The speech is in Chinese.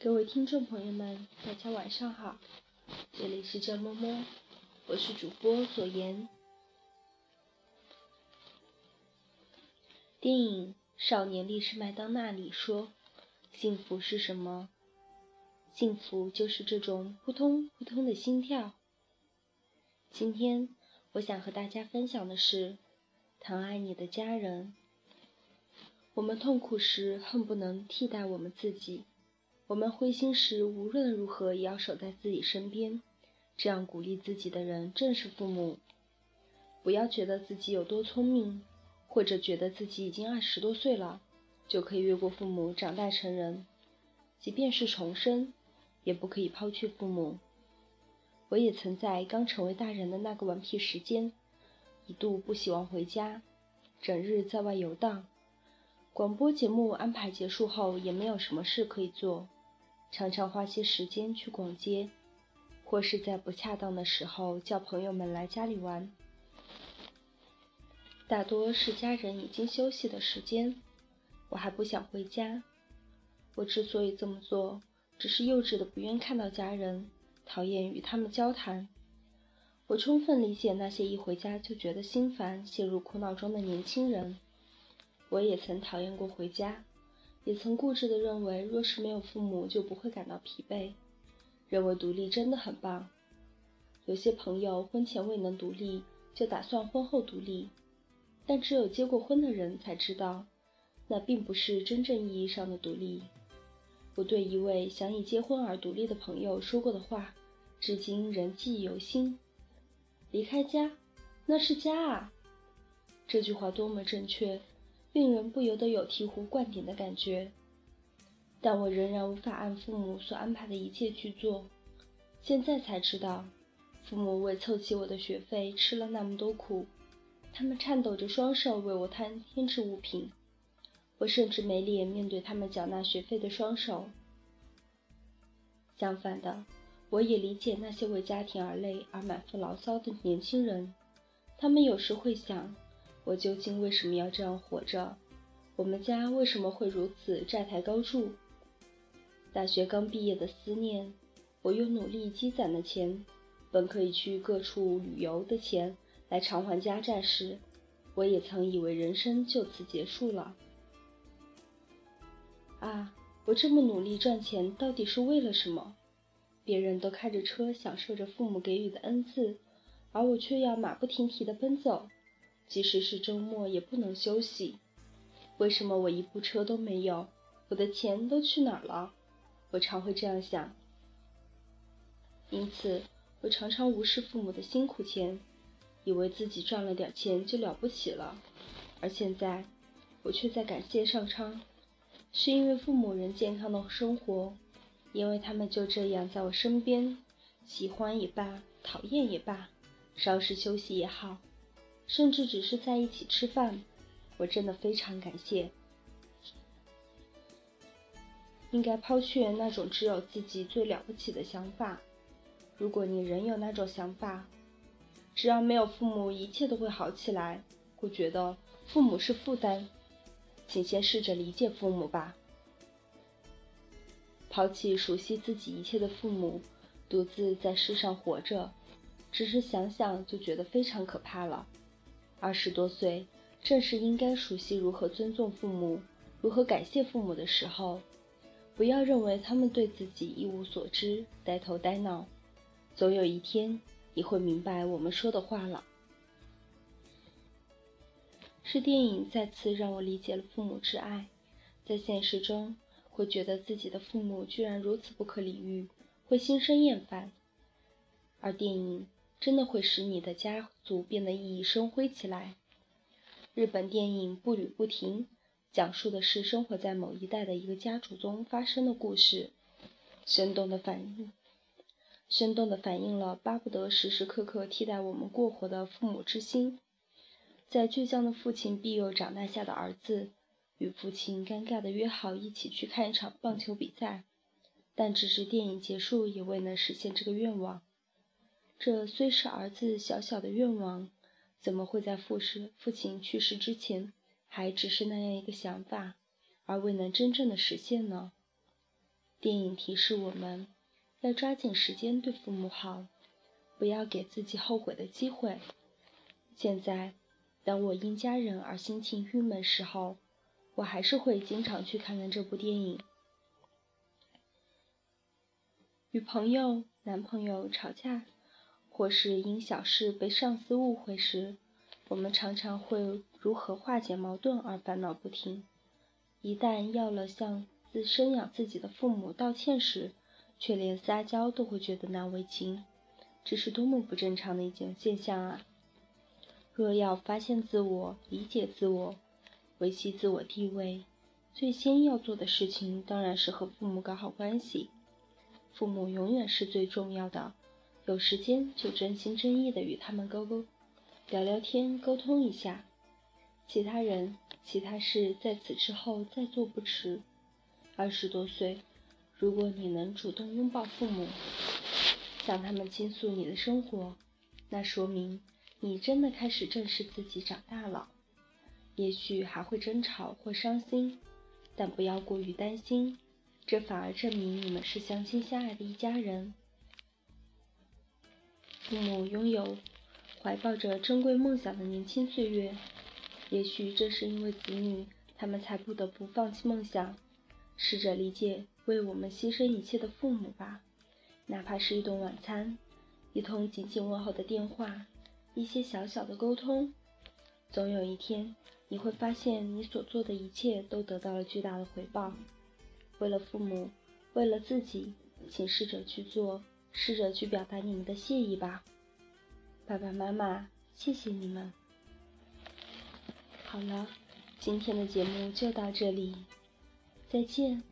各位听众朋友们，大家晚上好，这里是郑摸摸，我是主播左岩。电影《少年历史麦当娜》里说，幸福是什么？幸福就是这种扑通扑通的心跳。今天我想和大家分享的是，疼爱你的家人。我们痛苦时，恨不能替代我们自己。我们灰心时，无论如何也要守在自己身边。这样鼓励自己的人正是父母。不要觉得自己有多聪明，或者觉得自己已经二十多岁了，就可以越过父母长大成人。即便是重生，也不可以抛弃父母。我也曾在刚成为大人的那个顽皮时间，一度不希望回家，整日在外游荡。广播节目安排结束后，也没有什么事可以做。常常花些时间去逛街，或是在不恰当的时候叫朋友们来家里玩。大多是家人已经休息的时间，我还不想回家。我之所以这么做，只是幼稚的不愿看到家人，讨厌与他们交谈。我充分理解那些一回家就觉得心烦、陷入苦恼中的年轻人。我也曾讨厌过回家。也曾固执地认为，若是没有父母，就不会感到疲惫，认为独立真的很棒。有些朋友婚前未能独立，就打算婚后独立，但只有结过婚的人才知道，那并不是真正意义上的独立。我对一位想以结婚而独立的朋友说过的话，至今仍记忆犹新：离开家，那是家啊！这句话多么正确！令人不由得有醍醐灌顶的感觉，但我仍然无法按父母所安排的一切去做。现在才知道，父母为凑齐我的学费吃了那么多苦，他们颤抖着双手为我摊添置物品，我甚至没脸面对他们缴纳学费的双手。相反的，我也理解那些为家庭而累而满腹牢骚的年轻人，他们有时会想。我究竟为什么要这样活着？我们家为什么会如此债台高筑？大学刚毕业的思念，我用努力积攒的钱，本可以去各处旅游的钱来偿还家债时，我也曾以为人生就此结束了。啊，我这么努力赚钱，到底是为了什么？别人都开着车，享受着父母给予的恩赐，而我却要马不停蹄地奔走。即使是周末也不能休息。为什么我一部车都没有？我的钱都去哪儿了？我常会这样想。因此，我常常无视父母的辛苦钱，以为自己赚了点钱就了不起了。而现在，我却在感谢上苍，是因为父母仍健康的生活，因为他们就这样在我身边，喜欢也罢，讨厌也罢，稍事休息也好。甚至只是在一起吃饭，我真的非常感谢。应该抛却那种只有自己最了不起的想法。如果你仍有那种想法，只要没有父母，一切都会好起来。会觉得父母是负担，请先试着理解父母吧。抛弃熟悉自己一切的父母，独自在世上活着，只是想想就觉得非常可怕了。二十多岁，正是应该熟悉如何尊重父母、如何感谢父母的时候。不要认为他们对自己一无所知、呆头呆脑。总有一天，你会明白我们说的话了。是电影再次让我理解了父母之爱。在现实中，会觉得自己的父母居然如此不可理喻，会心生厌烦。而电影。真的会使你的家族变得熠熠生辉起来。日本电影《步履不停》讲述的是生活在某一代的一个家族中发生的故事，生动的反映，生动的反映了巴不得时时刻刻替代我们过活的父母之心。在倔强的父亲庇佑长大下的儿子，与父亲尴尬的约好一起去看一场棒球比赛，但直至电影结束也未能实现这个愿望。这虽是儿子小小的愿望，怎么会在父世父亲去世之前，还只是那样一个想法，而未能真正的实现呢？电影提示我们要抓紧时间对父母好，不要给自己后悔的机会。现在，当我因家人而心情郁闷时候，我还是会经常去看看这部电影。与朋友、男朋友吵架，或是因小事被上司误会时，我们常常会如何化解矛盾而烦恼不停。一旦要了向自生养自己的父母道歉时，却连撒娇都会觉得难为情，这是多么不正常的一件现象啊！若要发现自我、理解自我、维系自我地位，最先要做的事情当然是和父母搞好关系。父母永远是最重要的，有时间就真心真意的与他们沟沟聊聊天，沟通一下。其他人、其他事在此之后再做不迟。二十多岁，如果你能主动拥抱父母，向他们倾诉你的生活，那说明你真的开始正视自己长大了。也许还会争吵或伤心，但不要过于担心，这反而证明你们是相亲相爱的一家人。父母拥有怀抱着珍贵梦想的年轻岁月，也许正是因为子女，他们才不得不放弃梦想。试着理解为我们牺牲一切的父母吧，哪怕是一顿晚餐，一通紧紧问候的电话，一些小小的沟通，总有一天你会发现你所做的一切都得到了巨大的回报。为了父母，为了自己，请试着去做，试着去表达你们的谢意吧，爸爸妈妈，谢谢你们。好了，今天的节目就到这里。再见。